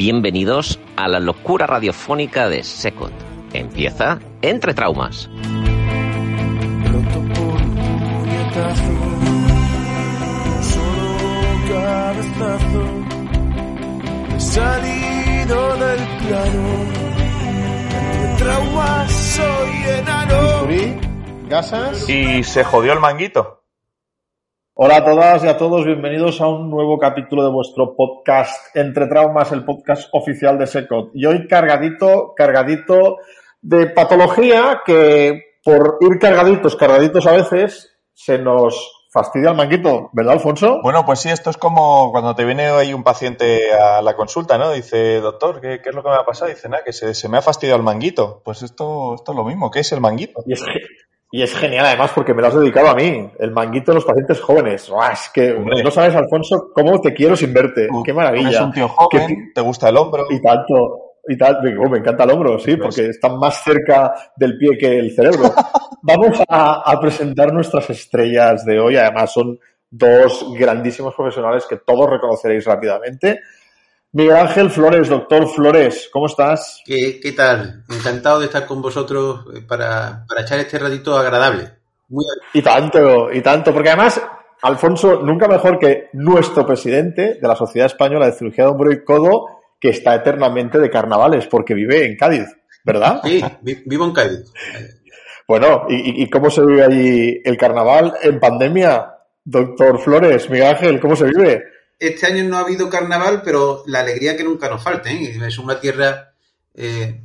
Bienvenidos a la locura radiofónica de Second. Empieza Entre Traumas. Pronto por un puñetazo, solo cabezazo, he salido del plano. Entre traumas soy enano. Gasas. Y se jodió el manguito. Hola a todas y a todos, bienvenidos a un nuevo capítulo de vuestro podcast Entre Traumas, el podcast oficial de SECOT. Y hoy cargadito, cargadito de patología que por ir cargaditos, cargaditos a veces, se nos fastidia el manguito, ¿verdad, Alfonso? Bueno, pues sí, esto es como cuando te viene ahí un paciente a la consulta, ¿no? Dice, doctor, ¿qué, qué es lo que me ha pasado? Dice, nada, que se, se me ha fastidiado el manguito. Pues esto, esto es lo mismo, ¿qué es el manguito? Y es, ge- y es genial además porque me lo has dedicado a mí, el manguito de los pacientes jóvenes. Es que Hombre. no sabes, Alfonso, cómo te quiero sin verte. ¡Qué maravilla! Eres un tío joven, te gusta el hombro. Y tanto, y tal, me, oh, me encanta el hombro, sí, Pues- porque está más cerca del pie que el cerebro. Vamos a, a presentar nuestras estrellas de hoy. Además, son dos grandísimos profesionales que todos reconoceréis rápidamente. Miguel Ángel Flores, doctor Flores, ¿cómo estás? ¿Qué, qué tal? Encantado de estar con vosotros eh, para, para echar este ratito agradable. Muy Y tanto, y tanto, porque además, Alfonso, nunca mejor que nuestro presidente de la Sociedad Española de Cirugía de Hombro y Codo, que está eternamente de carnavales, porque vive en Cádiz, ¿verdad? Sí, vi- vivo en Cádiz. Bueno, ¿y, y- y cómo se vive allí el carnaval en pandemia? Doctor Flores, Miguel Ángel, ¿cómo se vive? Este año no ha habido carnaval, pero la alegría que nunca nos falte. ¿eh? Es una tierra eh,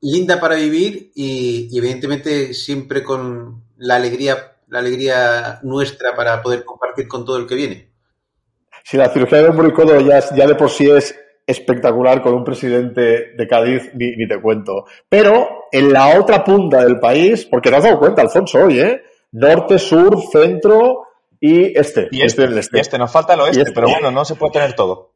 linda para vivir y, evidentemente siempre con la alegría, la alegría nuestra para poder compartir con todo el que viene. Si la cirugía de hombro y codo ya, de por sí es espectacular con un presidente de Cádiz, ni, ni te cuento. Pero en la otra punta del país, porque te has dado cuenta, Alfonso, hoy, ¿eh? Norte, sur, centro y este. Y este, el este. y este, nos falta el oeste, este. pero bueno, no se puede tener todo.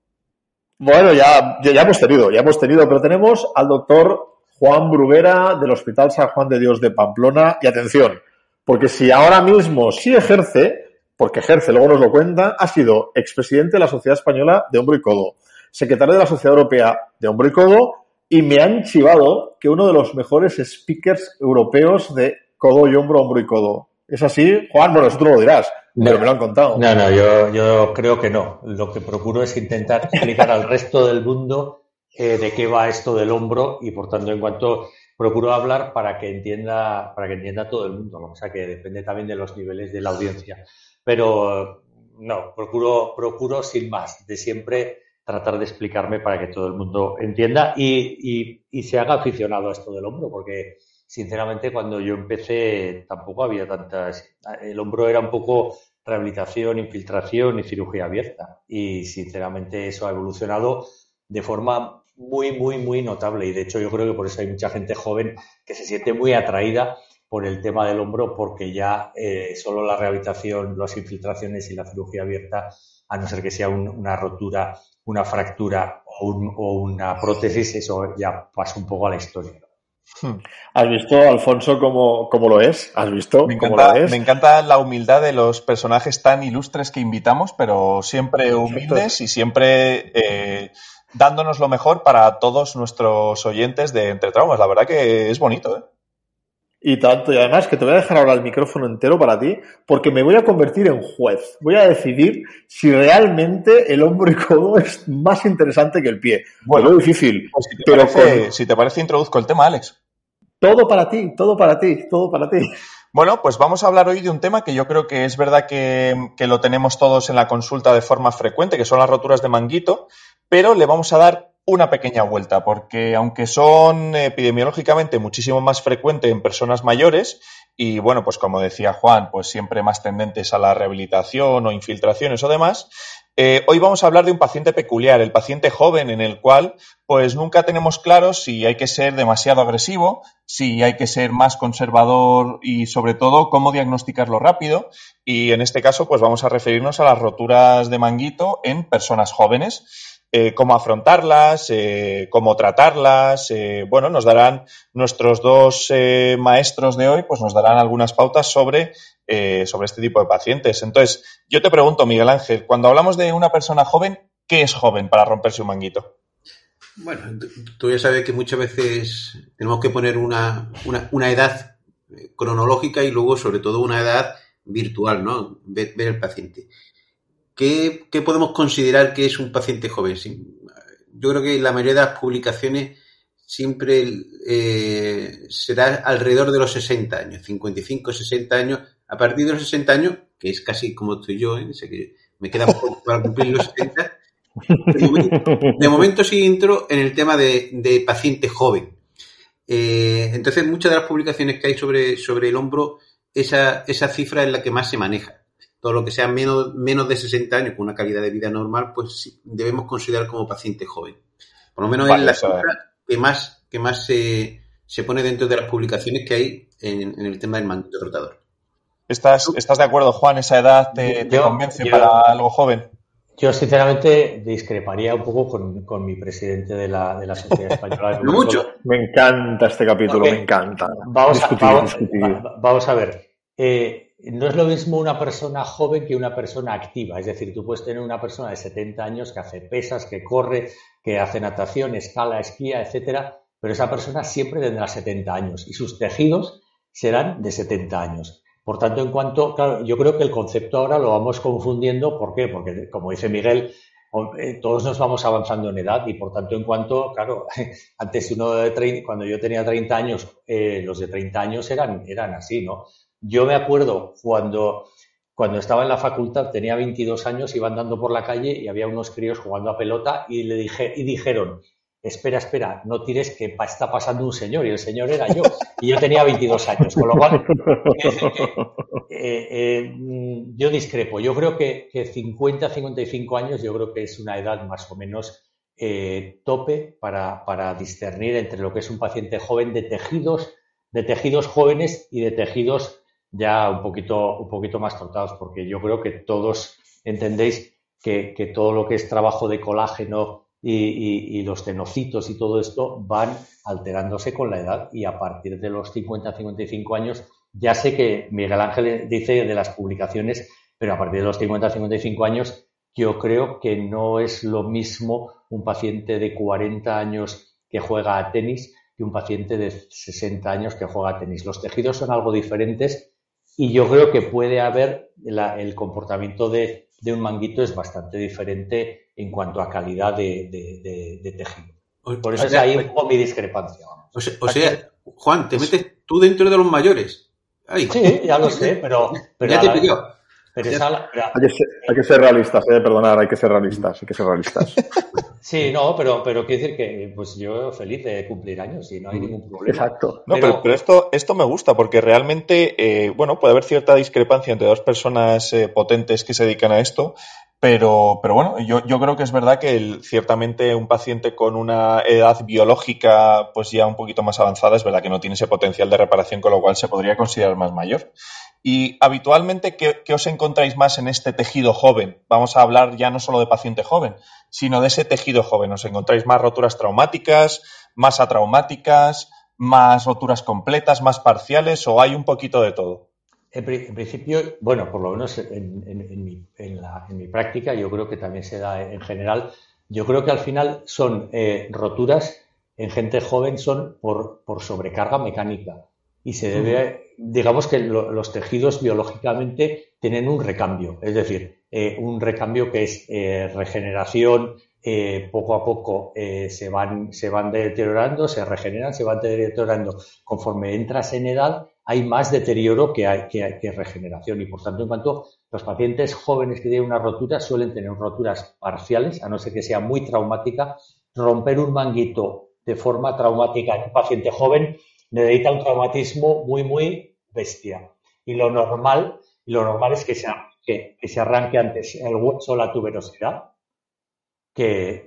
Bueno, ya, ya, ya hemos tenido, ya hemos tenido, pero tenemos al doctor Juan Bruguera del Hospital San Juan de Dios de Pamplona. Y atención, porque si ahora mismo sí ejerce, porque ejerce, luego nos lo cuenta, ha sido expresidente de la Sociedad Española de Hombro y Codo, secretario de la Sociedad Europea de Hombro y Codo, y me han chivado que uno de los mejores speakers europeos de codo y hombro, hombro y codo. ¿Es así? Juan, bueno, eso tú lo dirás, pero No. me lo han contado. No, no, yo, yo creo que no. Lo que procuro es intentar explicar al resto del mundo eh, de qué va esto del hombro y por tanto en cuanto procuro hablar para que entienda, para que entienda todo el mundo, ¿no? o sea que depende también de los niveles de la audiencia. Pero no, procuro, procuro sin más, de siempre tratar de explicarme para que todo el mundo entienda y, y, y se haga aficionado a esto del hombro, porque sinceramente cuando yo empecé tampoco había tantas, el hombro era un poco rehabilitación, infiltración y cirugía abierta. Y sinceramente eso ha evolucionado de forma muy, muy, muy notable. Y de hecho yo creo que por eso hay mucha gente joven que se siente muy atraída por el tema del hombro porque ya eh, solo la rehabilitación, las infiltraciones y la cirugía abierta, a no ser que sea un- una rotura, una fractura o, o una prótesis, eso ya pasa un poco a la historia. ¿No? ¿Has visto, Alfonso, cómo, cómo lo es? ¿Has visto Me cómo encanta, lo es? me encanta la humildad de los personajes tan ilustres que invitamos, pero siempre humildes y siempre eh, dándonos lo mejor para todos nuestros oyentes de Entre Traumas. La verdad que es bonito, ¿eh? Y tanto, y además que te voy a dejar ahora el micrófono entero para ti, porque me voy a convertir en juez. Voy a decidir si realmente el hombro y codo es más interesante que el pie. Bueno, difícil, Pues si te, pero parece, con si te parece, introduzco el tema, Alex. todo para ti, todo para ti, todo para ti. Bueno, pues vamos a hablar hoy de un tema que yo creo que es verdad que, que lo tenemos todos en la consulta de forma frecuente, que son las roturas de manguito, pero le vamos a dar una pequeña vuelta, porque aunque son epidemiológicamente muchísimo más frecuentes en personas mayores, y bueno, pues como decía Juan, pues siempre más tendentes a la rehabilitación o infiltraciones o demás, Eh, hoy vamos a hablar de un paciente peculiar, el paciente joven, en el cual pues nunca tenemos claro si hay que ser demasiado agresivo, si hay que ser más conservador y sobre todo cómo diagnosticarlo rápido. Y en este caso pues vamos a referirnos a las roturas de manguito en personas jóvenes. Eh, cómo afrontarlas, eh, cómo tratarlas. Eh, bueno, nos darán nuestros dos maestros de hoy, pues nos darán algunas pautas sobre, sobre este tipo de pacientes. Entonces, yo te pregunto, Miguel Ángel, cuando hablamos de una persona joven, ¿qué es joven para romperse un manguito? Bueno, tú ya sabes que muchas veces tenemos que poner una, una, edad cronológica y luego, sobre todo, una edad virtual, ¿no? ver el paciente. ¿Qué, podemos considerar que es un paciente joven? Yo creo que la mayoría de las publicaciones siempre eh, será alrededor de los 60 años, 55, 60 años. A partir de los 60 años, que es casi como estoy yo, ¿eh? sé que me queda poco para cumplir los 60, de momento, sí entro en el tema de, paciente joven. Eh, entonces, muchas de las publicaciones que hay sobre, sobre el hombro, esa, esa cifra es la que más se maneja todo lo que sea menos, menos de 60 años con una calidad de vida normal, pues debemos considerar como paciente joven. Por lo menos es la cifra que más, que más se, pone dentro de las publicaciones que hay en, el tema del manguito rotador. ¿Estás, ¿Estás de acuerdo, Juan? ¿Esa edad te, convence para algo joven? Yo, sinceramente, discreparía un poco con, mi presidente de la, de la Sociedad Española. no mucho. Me encanta este capítulo, me encanta. Vamos, a, vamos, a ver. Eh, no es lo mismo una persona joven que una persona activa. Es decir, tú puedes tener una persona de 70 años que hace pesas, que corre, que hace natación, escala, esquía, etcétera, pero esa persona siempre tendrá 70 años y sus tejidos serán de 70 años. Por tanto, en cuanto, claro, yo creo que el concepto ahora lo vamos confundiendo. ¿Por qué? Porque, como dice Miguel, todos nos vamos avanzando en edad y por tanto en cuanto, claro, antes uno de 30, cuando yo tenía 30 años, eh, los de 30 años eran, eran así, ¿no? Yo me acuerdo cuando, cuando estaba en la facultad, tenía 22 años, iba andando por la calle y había unos críos jugando a pelota y le dije, y dijeron, espera, espera, no tires que está pasando un señor y el señor era yo y yo tenía 22 años, con lo cual eh, eh, yo discrepo, yo creo que, que, 50, 55 años yo creo que es una edad más o menos eh, tope para, para discernir entre lo que es un paciente joven de tejidos, de tejidos jóvenes y de tejidos ya un poquito, un poquito más tratados, porque yo creo que todos entendéis que, todo lo que es trabajo de colágeno y, los tenocitos y todo esto van alterándose con la edad y a partir de los 50-55 años, ya sé que Miguel Ángel dice de las publicaciones, pero a partir de los 50-55 años, yo creo que no es lo mismo un paciente de 40 años que juega a tenis que un paciente de 60 años que juega a tenis. Los tejidos son algo diferentes y yo creo que puede haber el comportamiento de, un manguito es bastante diferente en cuanto a calidad de, tejido. Por eso es ahí un poco mi discrepancia. O, sea, Juan, te metes tú dentro de los mayores. Sí, ya lo sé, pero... pero ya te pidió. Pero hay, que ser, realistas, eh, perdonar, hay que ser realistas, hay que ser realistas. Sí, no, pero, pero quiero decir que pues yo feliz de cumplir años y no hay ningún problema. Exacto. No, pero, pero, esto, esto me gusta porque realmente, eh, bueno, puede haber cierta discrepancia entre dos personas eh, potentes que se dedican a esto, pero, pero bueno, yo, yo creo que es verdad que ciertamente un paciente con una edad biológica pues ya un poquito más avanzada es verdad que no tiene ese potencial de reparación, con lo cual se podría considerar más mayor. Y habitualmente, ¿qué, os encontráis más en este tejido joven? Vamos a hablar ya no solo de paciente joven, sino de ese tejido joven. ¿Os encontráis más roturas traumáticas, más atraumáticas, más roturas completas, más parciales o hay un poquito de todo? En, principio, bueno, por lo menos en, mi, práctica, yo creo que también se da en general. Yo creo que al final son eh, roturas en gente joven, son por, por sobrecarga mecánica y se debe, digamos que los tejidos biológicamente tienen un recambio, es decir, eh, un recambio que es eh, regeneración, eh, poco a poco se, van, se van deteriorando, se regeneran, se van deteriorando. Conforme entras en edad, hay más deterioro que, hay, que, que regeneración y por tanto, en cuanto los pacientes jóvenes que tienen una rotura suelen tener roturas parciales, a no ser que sea muy traumática, romper un manguito de forma traumática en un paciente joven necesita un traumatismo muy, muy bestia. Y lo normal, lo normal es que sea que, se arranque antes el hueso la tuberosidad que,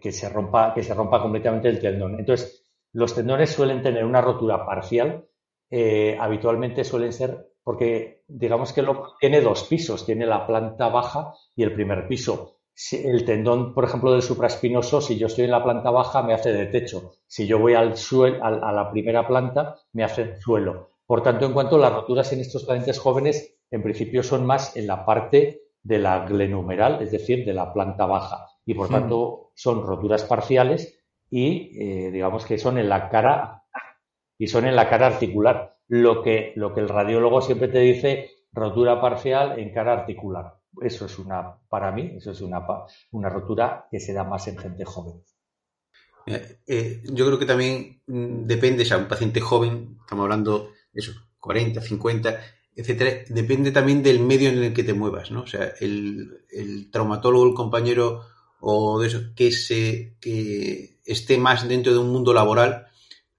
que, se rompa, que se rompa completamente el tendón. Entonces, los tendones suelen tener una rotura parcial, eh, habitualmente suelen ser porque digamos que lo, tiene dos pisos, tiene la planta baja y el primer piso. El tendón, por ejemplo, del supraespinoso, si yo estoy en la planta baja, me hace de techo. Si yo voy al suelo, a la primera planta, me hace suelo. Por tanto, en cuanto a las roturas en estos pacientes jóvenes, en principio son más en la parte de la glenumeral, es decir, de la planta baja. Y por hmm. tanto, son roturas parciales y eh, digamos que son en la cara y son en la cara articular lo que, lo que el radiólogo siempre te dice, rotura parcial en cara articular. Eso es una, para mí, eso es una, una rotura que se da más en gente joven. Eh, eh, yo creo que también mm, depende, o sea, un paciente joven, estamos hablando de eso, 40, 50, etcétera, depende también del medio en el que te muevas, ¿no? O sea, el, el traumatólogo, el compañero o de eso, que se, que esté más dentro de un mundo laboral,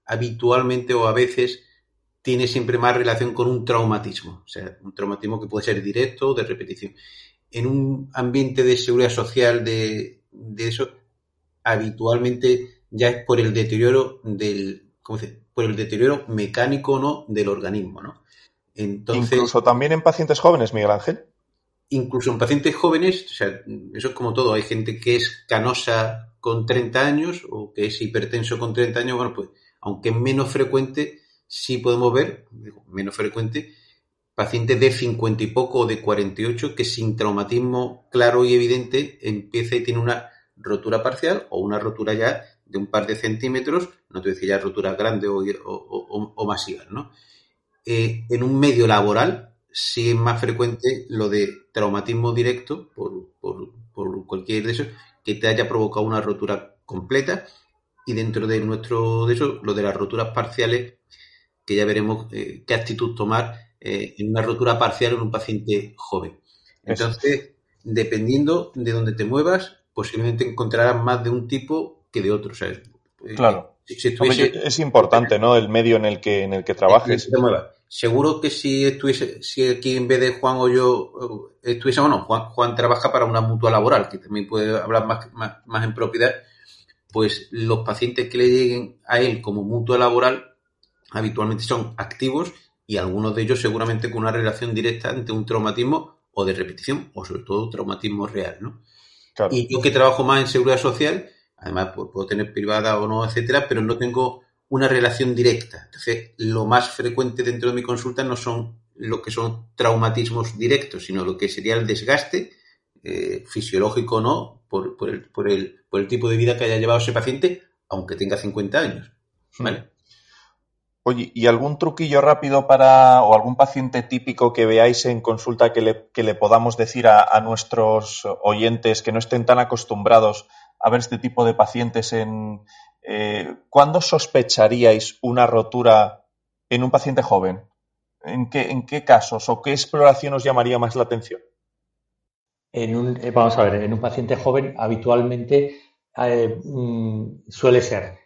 habitualmente o a veces tiene siempre más relación con un traumatismo, o sea, un traumatismo que puede ser directo o de repetición. En un ambiente de seguridad social de, eso, habitualmente ya es por el deterioro del, ¿cómo se por el deterioro mecánico no del organismo, ¿no? Entonces, incluso también en pacientes jóvenes, Miguel Ángel. Incluso en pacientes jóvenes, o sea, eso es como todo, hay gente que es canosa con 30 años o que es hipertenso con 30 años, bueno, pues aunque es menos frecuente, sí podemos ver, menos frecuente, pacientes de 50 y poco o de 48 que sin traumatismo claro y evidente empieza y tiene una rotura parcial o una rotura ya de un par de centímetros, no te decía ya roturas grandes o, o, masivas, ¿no? Eh, en un medio laboral sí es más frecuente lo de traumatismo directo por, por, por cualquier de esos que te haya provocado una rotura completa y dentro de nuestro de eso, lo de las roturas parciales que ya veremos eh, qué actitud tomar eh, en una rotura parcial en un paciente joven. Entonces, dependiendo de dónde te muevas, posiblemente encontrarás más de un tipo que de otro. Eh, claro. es importante, ¿no? El medio en el que, en el que trabajes. Seguro que si estuviese, si aquí en vez de Juan o yo estuviese, bueno, Juan, Juan trabaja para una mutua laboral, que también puede hablar más, más, más en propiedad, pues los pacientes que le lleguen a él como mutua laboral habitualmente son activos y algunos de ellos seguramente con una relación directa entre un traumatismo o de repetición o sobre todo traumatismo real, ¿no? Y yo que trabajo más en seguridad social, además pues, puedo tener privada o no, etcétera, pero no tengo una relación directa. Entonces, lo más frecuente dentro de mi consulta no son lo que son traumatismos directos, sino lo que sería el desgaste eh, fisiológico o no por, por, el, por, el, por el tipo de vida que haya llevado ese paciente, aunque tenga 50 años. ¿Vale? Oye, ¿y algún truquillo rápido para, o algún paciente típico que veáis en consulta que le, que le podamos decir a, nuestros oyentes que no estén tan acostumbrados a ver este tipo de pacientes en... Eh, ¿Cuándo sospecharíais una rotura en un paciente joven? ¿En qué, ¿En qué casos o qué exploración os llamaría más la atención? En un, eh, vamos a ver, en un paciente joven habitualmente eh, mm, suele ser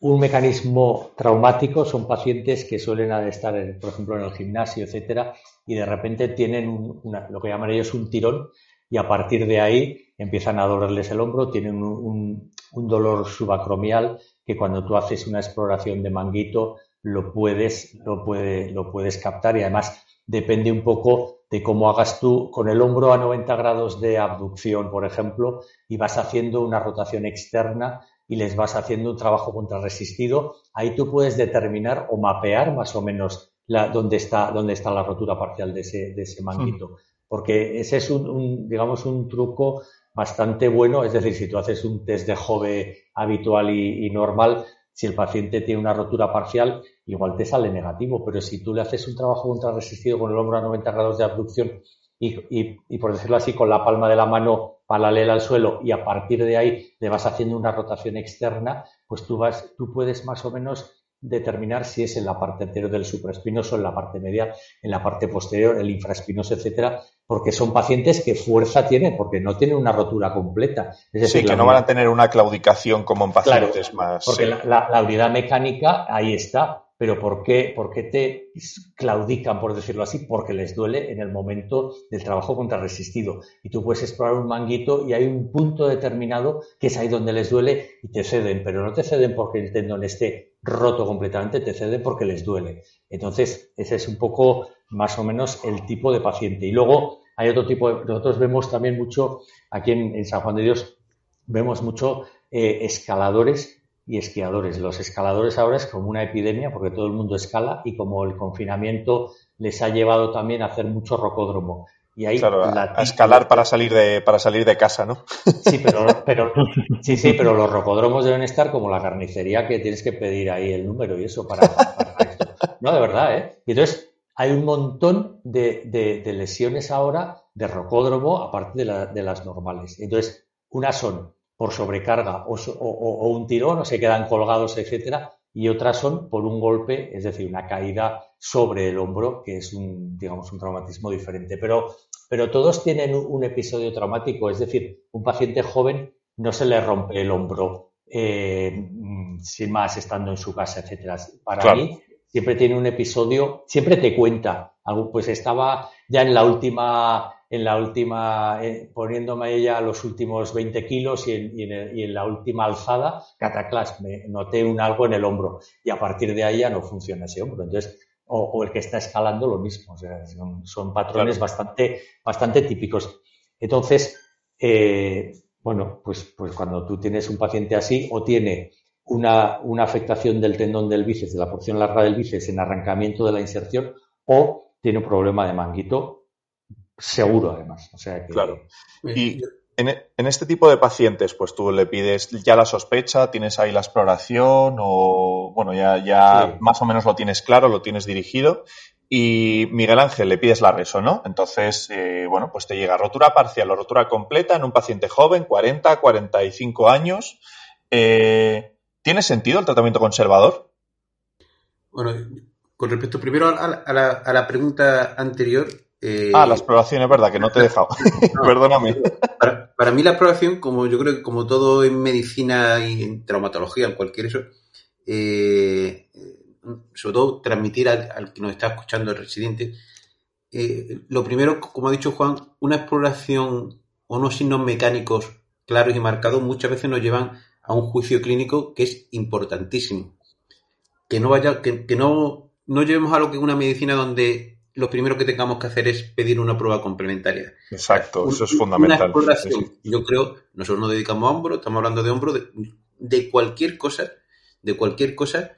un mecanismo traumático son pacientes que suelen estar, por ejemplo, en el gimnasio, etcétera, y de repente tienen lo que llaman ellos un tirón y a partir de ahí empiezan a dolerles el hombro, tienen un, dolor subacromial que cuando tú haces una exploración de manguito lo puedes, lo, puede, lo puedes captar y además depende un poco de cómo hagas tú con el hombro a 90 grados de abducción, por ejemplo, y vas haciendo una rotación externa y les vas haciendo un trabajo contrarresistido, ahí tú puedes determinar o mapear más o menos la, dónde, está, dónde está la rotura parcial de ese, de ese manguito. Porque ese es un, digamos, un truco bastante bueno. Es decir, si tú haces un test de Jove habitual y, normal, si el paciente tiene una rotura parcial, igual te sale negativo. Pero si tú le haces un trabajo contrarresistido con el hombro a 90 grados de abducción y, y, por decirlo así, con la palma de la mano paralela al suelo y a partir de ahí le vas haciendo una rotación externa, pues tú, vas, tú puedes más o menos determinar si es en la parte anterior del supraespinoso, en la parte medial, en la parte posterior, el infraespinoso, etcétera, porque son pacientes que fuerza tienen, porque no tienen una rotura completa. Es decir, sí, que no van a tener una claudicación como en pacientes más. Porque la, unidad mecánica ahí está, pero ¿por qué, ¿por qué te claudican, por decirlo así? Porque les duele en el momento del trabajo contrarresistido. Y tú puedes explorar un manguito y hay un punto determinado que es ahí donde les duele y te ceden, pero no te ceden porque el tendón esté roto completamente, te ceden porque les duele. Entonces, ese es un poco más o menos el tipo de paciente. Y luego hay otro tipo de, nosotros vemos también mucho, aquí en, San Juan de Dios, vemos mucho eh, escaladores y esquiadores. Los escaladores ahora es como una epidemia porque todo el mundo escala y como el confinamiento les ha llevado también a hacer mucho rocódromo. Y ahí claro, a, escalar para salir de para salir de casa, ¿no? Sí, pero, pero sí, sí, pero los rocódromos deben estar como la carnicería que tienes que pedir ahí el número y eso para, esto. No, de verdad, ¿eh? Y entonces hay un montón de, de, lesiones ahora de rocódromo aparte de, de las normales. Entonces, unas son por sobrecarga o, un tirón o se quedan colgados, etcétera, y otras son por un golpe, es decir, una caída sobre el hombro, que es un, digamos, un traumatismo diferente. Pero, pero todos tienen un, episodio traumático, es decir, un paciente joven no se le rompe el hombro eh, sin más estando en su casa, etcétera. Para mí siempre tiene un episodio, siempre te cuenta, pues estaba ya en la última en la última, eh, poniéndome ella los últimos 20 kilos y en, la última alzada, cataclas, me noté un algo en el hombro y a partir de ahí ya no funciona ese hombro. Entonces, o, el que está escalando lo mismo, o sea, son, patrones bastante, bastante típicos. Entonces, eh, bueno, pues, pues cuando tú tienes un paciente así o tiene una, una afectación del tendón del bíceps, de la porción larga del bíceps en arrancamiento de la inserción o tiene un problema de manguito seguro además. O sea Claro. Y en, este tipo de pacientes, pues tú le pides ya la sospecha, tienes ahí la exploración o, bueno, ya, ya más o menos lo tienes claro, lo tienes dirigido. Y Miguel Ángel le pides la reso, ¿no? Entonces, eh, bueno, pues te llega rotura parcial o rotura completa en un paciente joven, 40, 45 años. Eh, ¿Tiene sentido el tratamiento conservador? Bueno, con respecto primero a la, a la pregunta anterior, eh, ah, la exploración, es verdad, que no te he dejado. Perdóname. Para, mí la exploración, como yo creo que como todo en medicina y en traumatología, en cualquier eso, eh, sobre todo transmitir al, que nos está escuchando el residente, eh, lo primero, como ha dicho Juan, una exploración o unos signos mecánicos claros y marcados muchas veces nos llevan a un juicio clínico que es importantísimo. Que no vaya, que, que no, no llevemos a lo que es una medicina donde lo primero que tengamos que hacer es pedir una prueba complementaria. Exacto, eso es fundamental. Yo creo, nosotros nos dedicamos a hombro, estamos hablando de hombro, de, cualquier cosa, de cualquier cosa,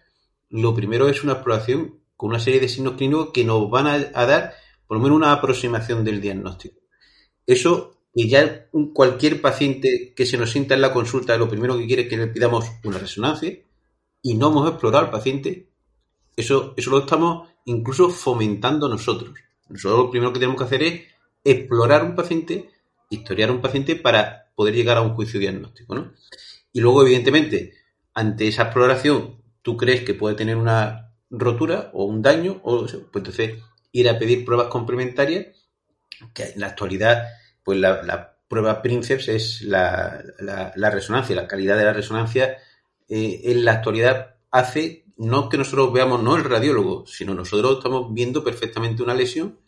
lo primero es una exploración con una serie de signos clínicos que nos van a, dar por lo menos una aproximación del diagnóstico. Eso y ya cualquier paciente que se nos sienta en la consulta, lo primero que quiere es que le pidamos una resonancia y no hemos explorado al paciente, eso, eso lo estamos incluso fomentando nosotros. Nosotros lo primero que tenemos que hacer es explorar un paciente, historiar un paciente para poder llegar a un juicio diagnóstico, ¿no? Y luego, evidentemente, ante esa exploración, tú crees que puede tener una rotura o un daño, o pues entonces ir a pedir pruebas complementarias, que en la actualidad, pues la, prueba Princeps es la, resonancia, la calidad de la resonancia eh, en la actualidad hace no que nosotros veamos, no el radiólogo, sino nosotros estamos viendo perfectamente una lesión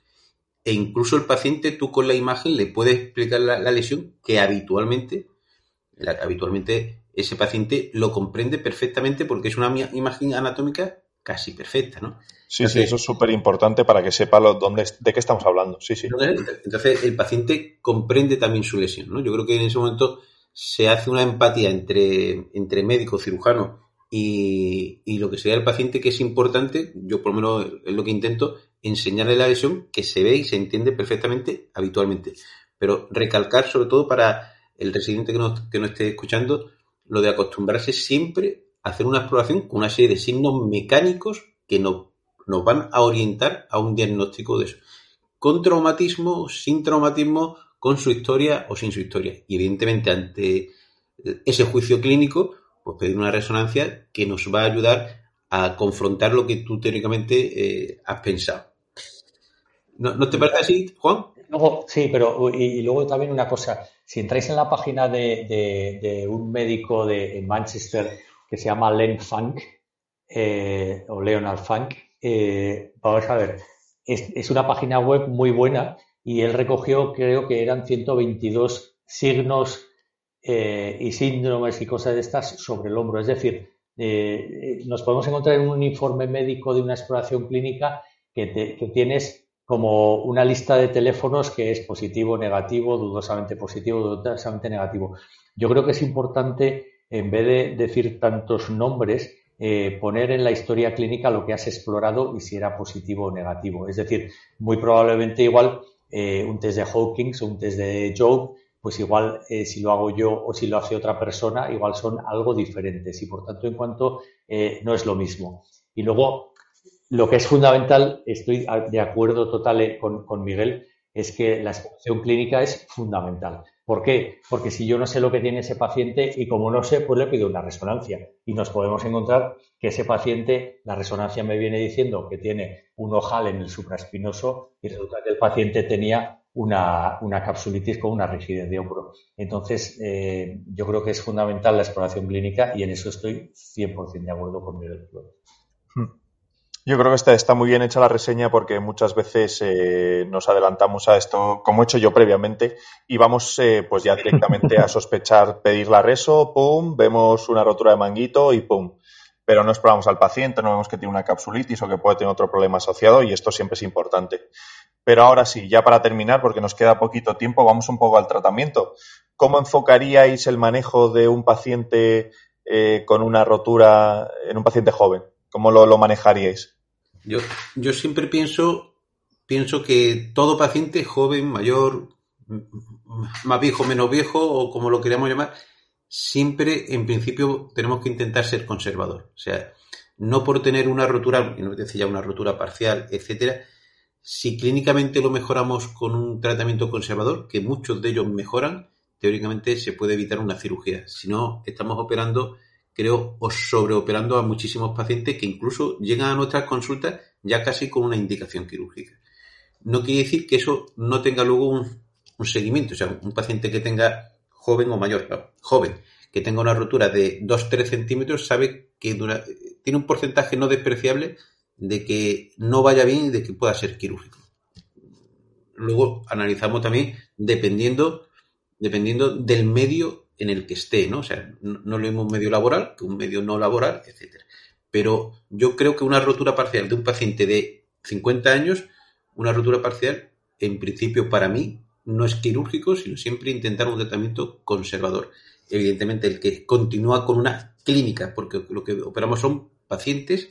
e incluso el paciente, tú con la imagen le puedes explicar la, lesión que habitualmente, habitualmente ese paciente lo comprende perfectamente porque es una imagen anatómica casi perfecta, ¿no? Sí, sí, eso es súper importante para que sepa lo, dónde, de qué estamos hablando. Sí, sí. Entonces, el paciente comprende también su lesión, ¿no? Yo creo que en ese momento se hace una empatía entre, entre médico, cirujano y, lo que sería el paciente que es importante, yo por lo menos es lo que intento, enseñarle la lesión que se ve y se entiende perfectamente habitualmente. Pero recalcar sobre todo para el residente que nos, que esté escuchando, lo de acostumbrarse siempre a hacer una exploración con una serie de signos mecánicos que nos, nos van a orientar a un diagnóstico de eso. Con traumatismo, sin traumatismo, con su historia o sin su historia. Y evidentemente ante ese juicio clínico, pues pedir una resonancia que nos va a ayudar a confrontar lo que tú teóricamente eh, has pensado. ¿No, te parece así, Juan? sí, pero y, luego también una cosa, si entráis en la página de, un médico de Manchester que se llama Len Funk, eh, o Leonard Funk, eh, vamos a ver, es, una página web muy buena y él recogió, creo que eran 122 signos eh, y síndromes y cosas de estas sobre el hombro. Es decir, eh, nos podemos encontrar en un informe médico de una exploración clínica que, tienes como una lista de teléfonos que es positivo, negativo, dudosamente positivo, dudosamente negativo. Yo creo que es importante, en vez de decir tantos nombres, eh, poner en la historia clínica lo que has explorado y si era positivo o negativo. Es decir, muy probablemente igual eh, un test de Hawkins o un test de Job, pues igual eh, si lo hago yo o si lo hace otra persona, igual son algo diferentes y por tanto en cuanto eh, no es lo mismo. Y luego, lo que es fundamental, estoy de acuerdo total eh, con, con Miguel, es que la exploración clínica es fundamental. ¿Por qué? Porque si yo no sé lo que tiene ese paciente y como no sé, pues le pido una resonancia. Y nos podemos encontrar que ese paciente, la resonancia me viene diciendo que tiene un ojal en el supraespinoso y resulta que el paciente tenía una, una capsulitis con una rigidez de hombro. Entonces, eh, yo creo que es fundamental la exploración clínica y en eso estoy 100% de acuerdo con Miguel. Hmm. Yo creo que está, está, muy bien hecha la reseña porque muchas veces eh, nos adelantamos a esto, como he hecho yo previamente, y vamos eh, pues ya directamente a sospechar, pedir la reso, pum, vemos una rotura de manguito y pum. Pero no exploramos al paciente, no vemos que tiene una capsulitis o que puede tener otro problema asociado y esto siempre es importante. Pero ahora sí, ya para terminar, porque nos queda poquito tiempo, vamos un poco al tratamiento. ¿Cómo enfocaríais el manejo de un paciente eh, con una rotura en un paciente joven? ¿Cómo lo, lo manejaríais? Yo, yo, siempre pienso, pienso que todo paciente, joven, mayor, más viejo, menos viejo, o como lo queramos llamar, siempre, en principio, tenemos que intentar ser conservador. O sea, no por tener una rotura, y no decía ya una rotura parcial, etcétera, si clínicamente lo mejoramos con un tratamiento conservador, que muchos de ellos mejoran, teóricamente se puede evitar una cirugía. Si no, estamos operando creo, o sobreoperando a muchísimos pacientes que incluso llegan a nuestras consultas ya casi con una indicación quirúrgica. No quiere decir que eso no tenga luego un, seguimiento, o sea, un paciente que tenga joven o mayor, joven, que tenga una rotura de 2-3 centímetros, sabe que dura, tiene un porcentaje no despreciable de que no vaya bien y de que pueda ser quirúrgico. Luego analizamos también dependiendo, dependiendo del medio en el que esté, ¿no? O sea, no, lo mismo un medio laboral que un medio no laboral, etcétera. Pero yo creo que una rotura parcial de un paciente de 50 años, una rotura parcial, en principio para mí, no es quirúrgico, sino siempre intentar un tratamiento conservador. Evidentemente, el que continúa con una clínica, porque lo que operamos son pacientes,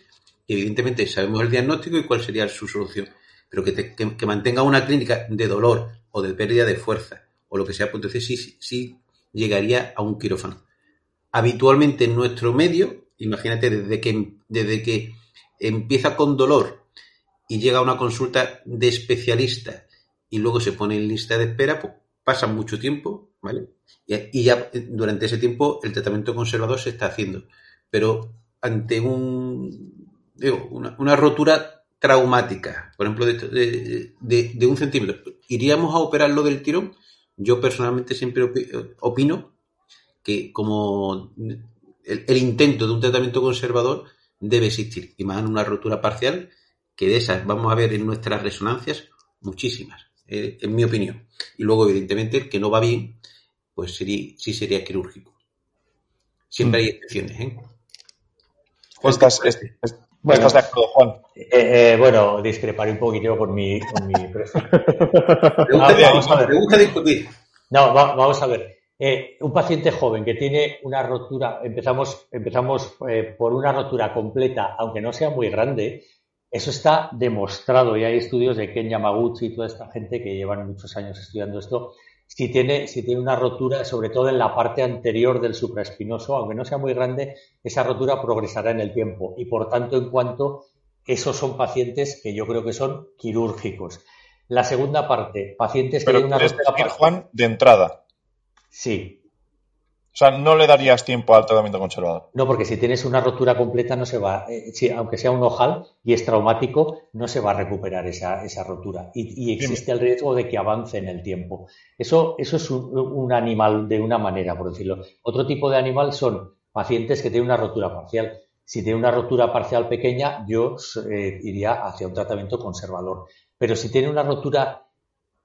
evidentemente sabemos el diagnóstico y cuál sería su solución, pero que, que, mantenga una clínica de dolor o de pérdida de fuerza o lo que sea, pues entonces sí, sí, sí llegaría a un quirófano. Habitualmente en nuestro medio, imagínate desde que, desde que empieza con dolor y llega a una consulta de especialista y luego se pone en lista de espera, pues pasa mucho tiempo, ¿vale? Y ya durante ese tiempo el tratamiento conservador se está haciendo. Pero ante un, digo, una, una rotura traumática, por ejemplo, de, de, de, de, un centímetro, ¿iríamos a operarlo del tirón? Yo personalmente siempre opino que como el, el, intento de un tratamiento conservador debe existir, y más en una rotura parcial, que de esas vamos a ver en nuestras resonancias muchísimas, eh, en mi opinión. Y luego, evidentemente, el que no va bien, pues sería, sí sería quirúrgico. Siempre mm. hay excepciones, ¿eh? Estás, es, es, bueno, ¿Estás de acuerdo, Juan? Eh, eh, bueno, discreparé un poquito con mi, con mi ah, vamos a ver. Gusta discutir. No, va, vamos a ver. Eh, un paciente joven que tiene una rotura, empezamos, empezamos por una rotura completa, aunque no sea muy grande, eso está demostrado y hay estudios de Ken Yamaguchi y toda esta gente que llevan muchos años estudiando esto, si tiene, si tiene una rotura, sobre todo en la parte anterior del supraespinoso, aunque no sea muy grande, esa rotura progresará en el tiempo. Y por tanto, en cuanto esos son pacientes que yo creo que son quirúrgicos. La segunda parte, pacientes Pero que tienen una rotura. Juan, de entrada. Sí. O sea, no le darías tiempo al tratamiento conservador. No, porque si tienes una rotura completa, no se va, eh, si, aunque sea un ojal y es traumático, no se va a recuperar esa, esa rotura. Y, y existe el riesgo de que avance en el tiempo. Eso, eso es un, un, animal de una manera, por decirlo. Otro tipo de animal son pacientes que tienen una rotura parcial. si tiene una rotura parcial pequeña, yo eh, iría hacia un tratamiento conservador. Pero si tiene una rotura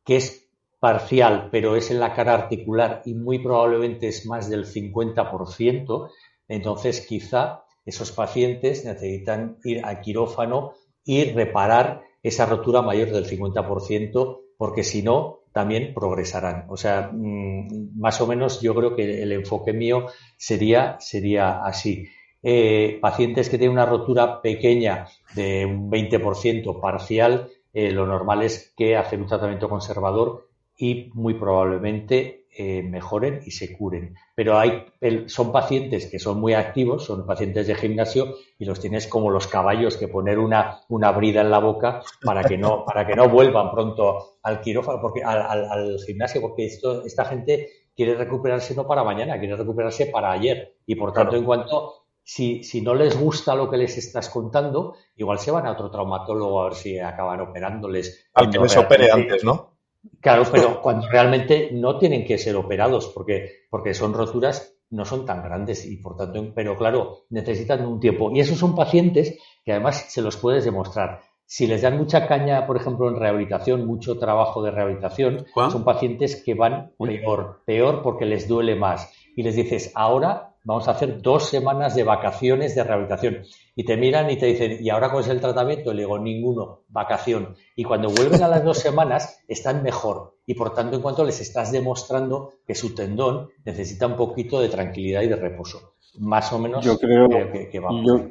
que es parcial, pero es en la cara articular y muy probablemente es más del 50%, entonces quizá esos pacientes necesitan ir al quirófano y reparar esa rotura mayor del 50%, porque si no, también progresarán. O sea, mm, más o menos yo creo que el enfoque mío sería, sería así. Eh, pacientes que tienen una rotura pequeña de un 20% parcial, eh, lo normal es que hacen un tratamiento conservador y muy probablemente eh, mejoren y se curen. Pero hay, son pacientes que son muy activos, son pacientes de gimnasio y los tienes como los caballos que poner una, una brida en la boca para que no, para que no vuelvan pronto al quirófano, porque, al, gimnasio, porque esto, esta gente quiere recuperarse no para mañana, quiere recuperarse para ayer. Y por tanto, en cuanto si, si, no les gusta lo que les estás contando, igual se van a otro traumatólogo a ver si acaban operándoles. Al que les opere antes, ¿no? Claro, pero cuando realmente no tienen que ser operados, porque, porque son roturas, no son tan grandes y por tanto, pero claro, necesitan un tiempo. Y esos son pacientes que además se los puedes demostrar. Si les dan mucha caña, por ejemplo, en rehabilitación, mucho trabajo de rehabilitación, son pacientes que van peor, peor porque les duele más. Y les dices, ahora vamos a hacer dos semanas de vacaciones de rehabilitación. Y te miran y te dicen, ¿y ahora cuál es el tratamiento? Le digo, ninguno, vacación. Y cuando vuelven a las dos semanas, están mejor. Y por tanto, en cuanto les estás demostrando que su tendón necesita un poquito de tranquilidad y de reposo. Más o menos yo creo, que, Yo,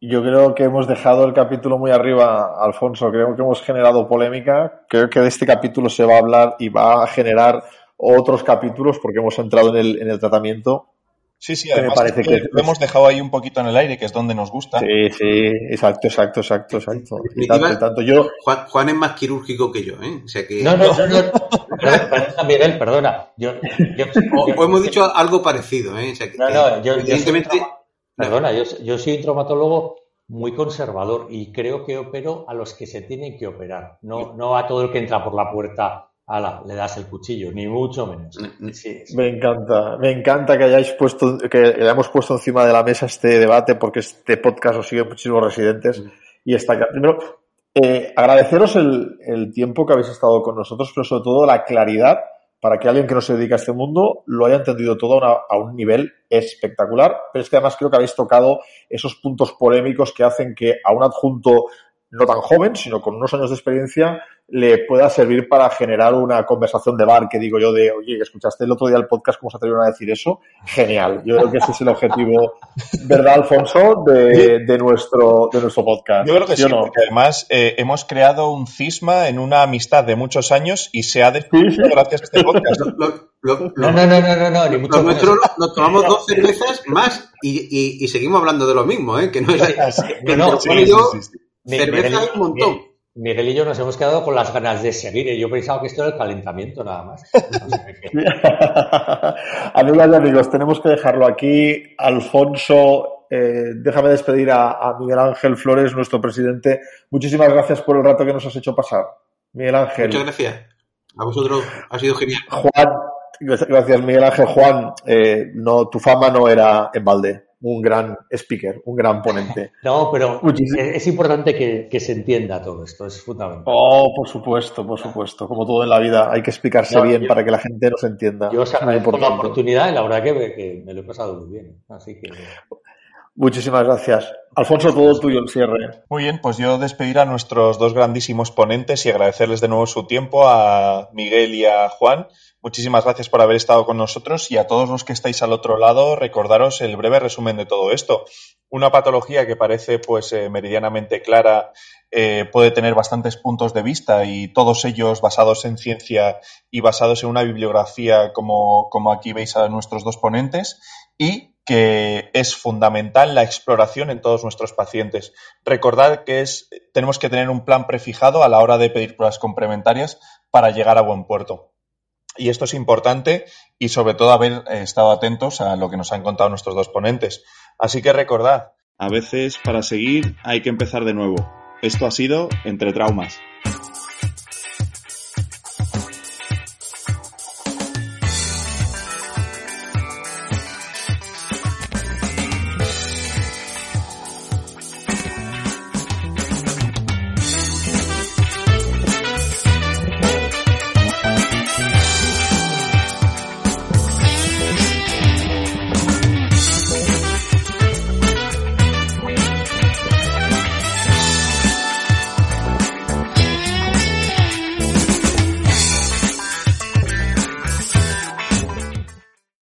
yo creo que hemos dejado el capítulo muy arriba, Alfonso. Creo que hemos generado polémica. Creo que de este capítulo se va a hablar y va a generar otros capítulos porque hemos entrado en el, en el tratamiento Sí, sí, además parece que lo hemos dejado ahí un poquito en el aire, que es donde nos gusta. Sí, sí, exacto, exacto, exacto, exacto. tanto, yo... Juan, es más quirúrgico que yo, ¿eh? O sea que... No, no, no, no. Miguel, perdona. Yo, o, hemos dicho algo parecido, ¿eh? O sea que, no, no, yo, evidentemente... perdona, yo, yo soy un traumatólogo muy conservador y creo que opero a los que se tienen que operar, no, no a todo el que entra por la puerta ala, le das el cuchillo, ni mucho menos. Me encanta, me encanta que hayáis puesto, que hayamos puesto encima de la mesa este debate, porque este podcast lo siguen muchísimos residentes. Y está Primero, eh, agradeceros el, el, tiempo que habéis estado con nosotros, pero sobre todo la claridad para que alguien que no se dedica a este mundo lo haya entendido todo a un nivel espectacular. Pero es que además creo que habéis tocado esos puntos polémicos que hacen que a un adjunto no tan joven, sino con unos años de experiencia, le pueda servir para generar una conversación de bar, que digo yo de, oye, ¿escuchaste el otro día el podcast cómo se atrevieron a decir eso? Genial. Yo creo que ese es el objetivo, ¿verdad, Alfonso? De, de nuestro, de nuestro podcast. Yo creo que sí, porque además eh, hemos creado un cisma en una amistad de muchos años y se ha descubierto gracias a este podcast. no, no, no, no, no, ni mucho nuestro, nos tomamos dos cervezas más y, y, seguimos hablando de lo mismo, ¿eh? Que no es... Que no, cerveza hay un montón. Miguel y yo nos hemos quedado con las ganas de seguir. Yo pensaba que esto era el calentamiento nada más. Amigas y amigos, tenemos que dejarlo aquí. Alfonso, eh, déjame despedir a, Miguel Ángel Flores, nuestro presidente. Muchísimas gracias por el rato que nos has hecho pasar. Miguel Ángel. Muchas gracias. A vosotros ha sido genial. Juan, gracias Miguel Ángel. Juan, eh, no, tu fama no era en balde un gran speaker, un gran ponente. No, pero es importante que, se entienda todo esto, es fundamental. Oh, por supuesto, por supuesto. Como todo en la vida, hay que explicarse bien para que la gente nos entienda. Yo os agradezco la oportunidad y la verdad que, me lo he pasado muy bien. Así que... Muchísimas gracias. Alfonso, todo tuyo el cierre. Muy bien, pues yo despedir a nuestros dos grandísimos ponentes y agradecerles de nuevo su tiempo a Miguel y a Juan Muchísimas gracias por haber estado con nosotros y a todos los que estáis al otro lado, recordaros el breve resumen de todo esto. Una patología que parece pues eh, meridianamente clara eh, puede tener bastantes puntos de vista y todos ellos basados en ciencia y basados en una bibliografía como, como aquí veis a nuestros dos ponentes y que es fundamental la exploración en todos nuestros pacientes. Recordad que es, tenemos que tener un plan prefijado a la hora de pedir pruebas complementarias para llegar a buen puerto. Y esto es importante y sobre todo haber eh, estado atentos a lo que nos han contado nuestros dos ponentes. Así que recordad, a veces para seguir hay que empezar de nuevo. Esto ha sido Entre Traumas.